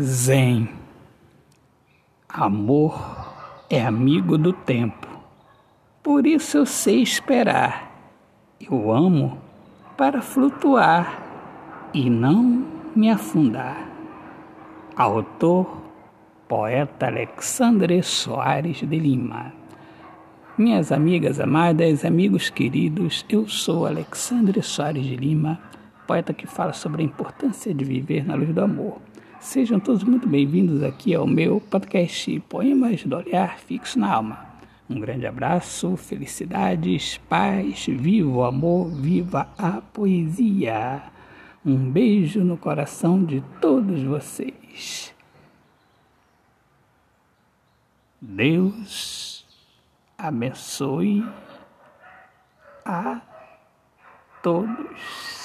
Zen. Amor é amigo do tempo. Por isso eu sei esperar. Eu amo para flutuar e não me afundar. Autor, poeta Alexandre Soares de Lima. Minhas amigas amadas, amigos queridos, eu sou Alexandre Soares de Lima, poeta que fala sobre a importância de viver na luz do amor. Sejam todos muito bem-vindos aqui ao meu podcast Poemas do Olhar Fixo na Alma. Um grande abraço, felicidades, paz, viva o amor, viva a poesia. Um beijo no coração de todos vocês. Deus abençoe a todos.